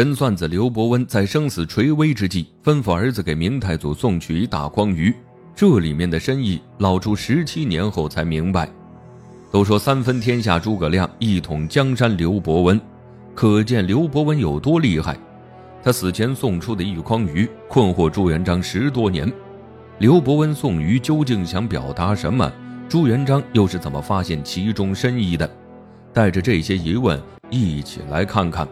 神算子刘伯温在生死垂危之际，吩咐儿子给明太祖送去一大筐鱼，这里面的深意，老朱十七年后才明白。都说三分天下诸葛亮，一统江山刘伯温，可见刘伯温有多厉害。他死前送出的一筐鱼，困惑朱元璋十多年。刘伯温送鱼究竟想表达什么？朱元璋又是怎么发现其中深意的？带着这些疑问，一起来看看。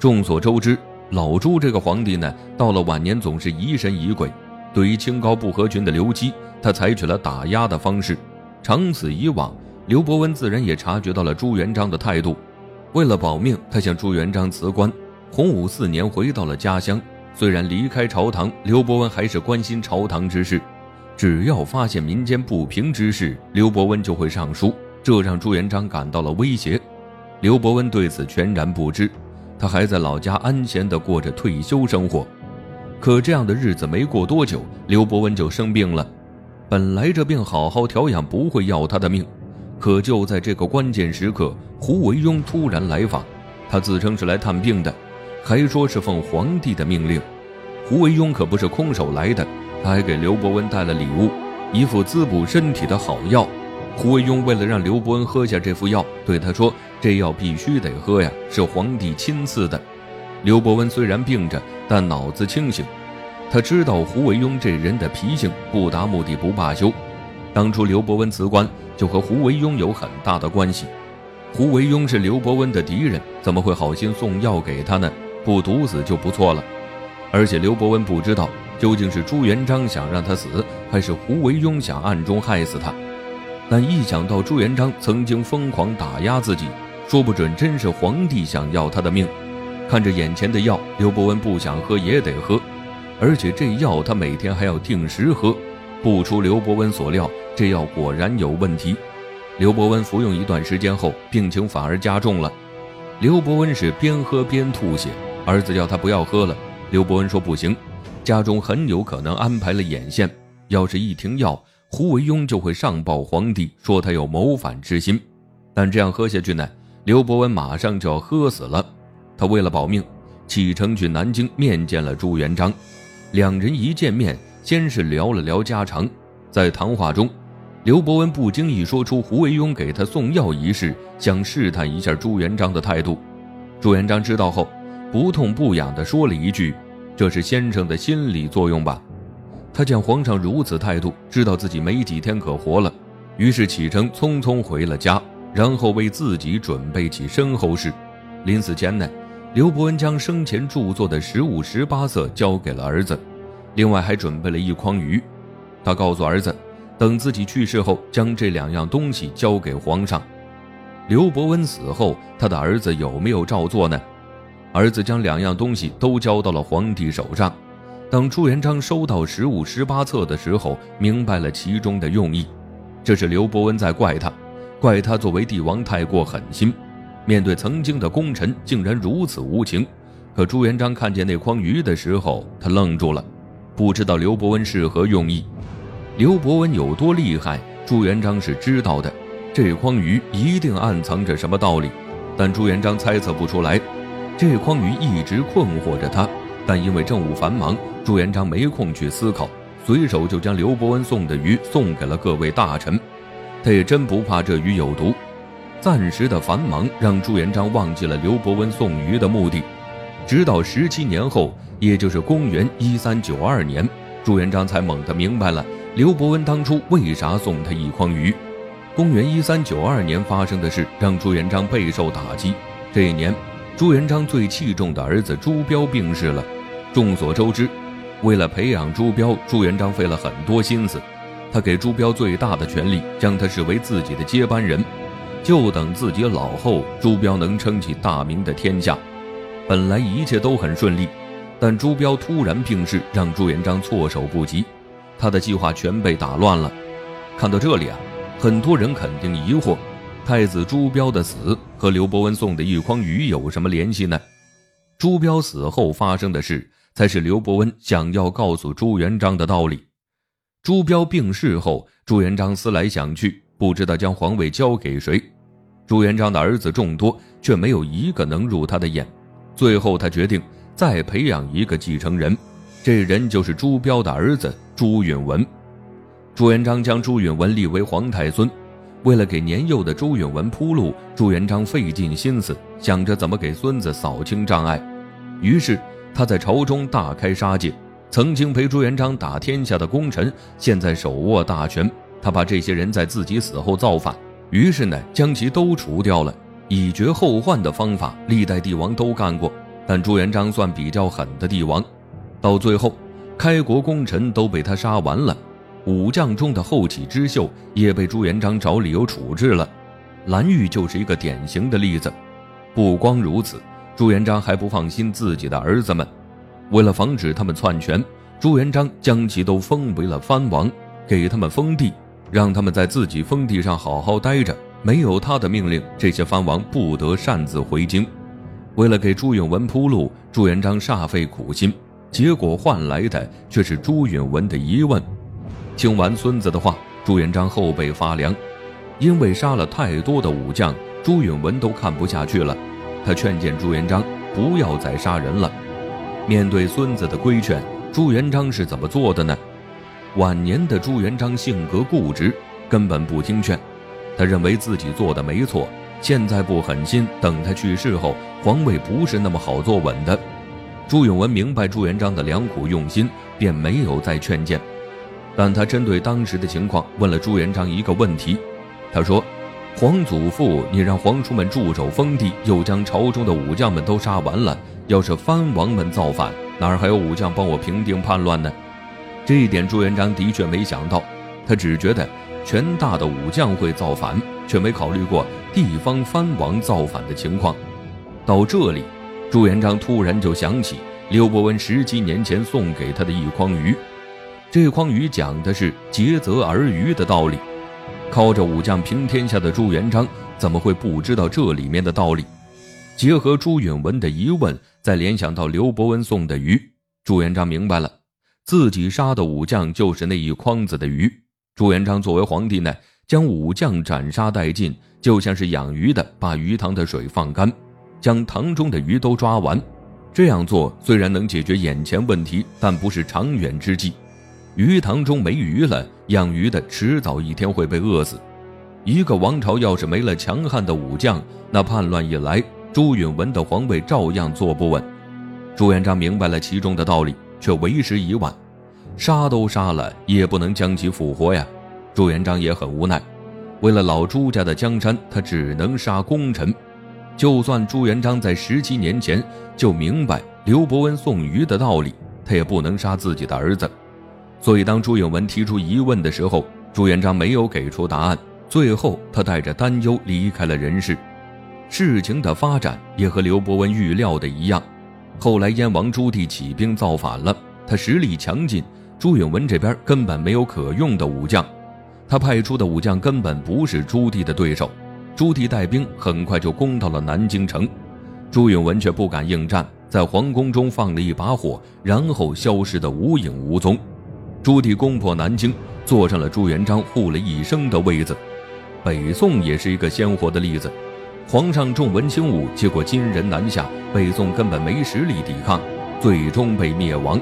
众所周知，老朱这个皇帝呢，到了晚年总是疑神疑鬼。对于清高不合群的刘基，他采取了打压的方式。长此以往，刘伯温自然也察觉到了朱元璋的态度。为了保命，他向朱元璋辞官。洪武四年回到了家乡。虽然离开朝堂，刘伯温还是关心朝堂之事。只要发现民间不平之事，刘伯温就会上书，这让朱元璋感到了威胁。刘伯温对此全然不知。他还在老家安闲地过着退休生活，可这样的日子没过多久，刘伯温就生病了。本来这病好好调养不会要他的命，可就在这个关键时刻，胡惟庸突然来访。他自称是来探病的，还说是奉皇帝的命令。胡惟庸可不是空手来的，他还给刘伯温带了礼物，一副滋补身体的好药。胡惟庸为了让刘伯温喝下这副药，对他说。这药必须得喝呀，是皇帝亲赐的。刘伯温虽然病着，但脑子清醒。他知道胡惟庸这人的脾性，不达目的不罢休。当初刘伯温辞官，就和胡惟庸有很大的关系。胡惟庸是刘伯温的敌人，怎么会好心送药给他呢？不毒死就不错了。而且刘伯温不知道，究竟是朱元璋想让他死，还是胡惟庸想暗中害死他。但一想到朱元璋曾经疯狂打压自己，说不准真是皇帝想要他的命。看着眼前的药，刘伯温不想喝也得喝，而且这药他每天还要定时喝。不出刘伯温所料，这药果然有问题。刘伯温服用一段时间后，病情反而加重了。刘伯温是边喝边吐血，儿子要他不要喝了，刘伯温说不行，家中很有可能安排了眼线，要是一停药，胡惟庸就会上报皇帝，说他有谋反之心。但这样喝下去呢？刘伯温马上就要喝死了，他为了保命，启程去南京面见了朱元璋。两人一见面，先是聊了聊家常。在谈话中，刘伯温不经意说出胡惟庸给他送药一事，想试探一下朱元璋的态度。朱元璋知道后，不痛不痒地说了一句：“这是先生的心理作用吧？”他见皇上如此态度，知道自己没几天可活了，于是启程匆匆回了家。然后为自己准备起身后事。临死前呢，刘伯温将生前著作的十五十八册交给了儿子，另外还准备了一筐鱼。他告诉儿子，等自己去世后，将这两样东西交给皇上。刘伯温死后，他的儿子有没有照做呢？儿子将两样东西都交到了皇帝手上。当朱元璋收到十五十八册的时候，明白了其中的用意，这是刘伯温在怪他。怪他作为帝王太过狠心，面对曾经的功臣竟然如此无情。可朱元璋看见那筐鱼的时候，他愣住了，不知道刘伯温是何用意。刘伯温有多厉害，朱元璋是知道的。这筐鱼一定暗藏着什么道理，但朱元璋猜测不出来。这筐鱼一直困惑着他，但因为政务繁忙，朱元璋没空去思考，随手就将刘伯温送的鱼送给了各位大臣。他也真不怕这鱼有毒，暂时的繁忙让朱元璋忘记了刘伯温送鱼的目的。直到十七年后，也就是公元一三九二年，朱元璋才猛地明白了刘伯温当初为啥送他一筐鱼。公元一三九二年发生的事让朱元璋备受打击。这一年，朱元璋最器重的儿子朱标病逝了。众所周知，为了培养朱标，朱元璋费了很多心思。他给朱标最大的权力，将他视为自己的接班人，就等自己老后，朱标能撑起大明的天下。本来一切都很顺利，但朱标突然病逝，让朱元璋措手不及，他的计划全被打乱了。看到这里啊，很多人肯定疑惑：太子朱标的死和刘伯温送的一筐鱼有什么联系呢？朱标死后发生的事，才是刘伯温想要告诉朱元璋的道理。朱标病逝后，朱元璋思来想去，不知道将皇位交给谁。朱元璋的儿子众多，却没有一个能入他的眼。最后他决定再培养一个继承人，这人就是朱标的儿子朱允文。朱元璋将朱允文立为皇太孙，为了给年幼的朱允文铺路，朱元璋费尽心思想着怎么给孙子扫清障碍。于是他在朝中大开杀戒，曾经陪朱元璋打天下的功臣，现在手握大权，他怕这些人在自己死后造反，于是呢将其都除掉了。以绝后患的方法，历代帝王都干过，但朱元璋算比较狠的帝王。到最后，开国功臣都被他杀完了。武将中的后起之秀也被朱元璋找理由处置了，蓝玉就是一个典型的例子。不光如此，朱元璋还不放心自己的儿子们，为了防止他们篡权，朱元璋将其都封为了藩王，给他们封地，让他们在自己封地上好好待着。没有他的命令，这些藩王不得擅自回京。为了给朱允文铺路，朱元璋煞费苦心，结果换来的却是朱允文的疑问。听完孙子的话，朱元璋后背发凉，因为杀了太多的武将，朱允文都看不下去了。他劝谏朱元璋不要再杀人了。面对孙子的规劝，朱元璋是怎么做的呢？晚年的朱元璋性格固执，根本不听劝。他认为自己做的没错，现在不狠心，等他去世后，皇位不是那么好坐稳的。朱允文明白朱元璋的良苦用心，便没有再劝谏。但他针对当时的情况问了朱元璋一个问题，他说：“皇祖父，你让皇叔们驻守封地，又将朝中的武将们都杀完了。要是藩王们造反，哪儿还有武将帮我平定叛乱呢？”这一点朱元璋的确没想到，他只觉得权大的武将会造反，却没考虑过地方藩王造反的情况。到这里，朱元璋突然就想起刘伯温十七年前送给他的一筐鱼。这筐鱼讲的是竭泽而渔的道理，靠着武将平天下的朱元璋怎么会不知道这里面的道理？结合朱允文的疑问，再联想到刘伯温送的鱼，朱元璋明白了，自己杀的武将就是那一筐子的鱼。朱元璋作为皇帝呢，将武将斩杀殆尽，就像是养鱼的把鱼塘的水放干，将塘中的鱼都抓完。这样做虽然能解决眼前问题，但不是长远之计。鱼塘中没鱼了，养鱼的迟早一天会被饿死。一个王朝要是没了强悍的武将，那叛乱一来，朱允文的皇位照样坐不稳。朱元璋明白了其中的道理，却为时已晚。杀都杀了，也不能将其复活呀。朱元璋也很无奈，为了老朱家的江山，他只能杀功臣。就算朱元璋在十七年前就明白刘伯温送鱼的道理，他也不能杀自己的儿子。所以，当朱允文提出疑问的时候，朱元璋没有给出答案。最后，他带着担忧离开了人世。事情的发展也和刘伯温预料的一样。后来，燕王朱棣起兵造反了，他实力强劲，朱允文这边根本没有可用的武将，他派出的武将根本不是朱棣的对手。朱棣带兵很快就攻到了南京城，朱允文却不敢应战，在皇宫中放了一把火，然后消失得无影无踪。朱棣攻破南京，坐上了朱元璋护了一生的位子。北宋也是一个鲜活的例子，皇上重文轻武，结果金人南下，北宋根本没实力抵抗，最终被灭亡。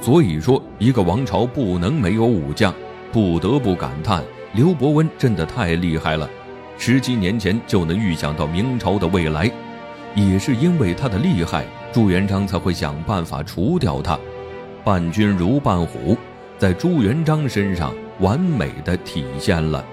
所以说，一个王朝不能没有武将。不得不感叹，刘伯温真的太厉害了，十几年前就能预想到明朝的未来。也是因为他的厉害，朱元璋才会想办法除掉他。伴君如伴虎。在朱元璋身上完美的体现了。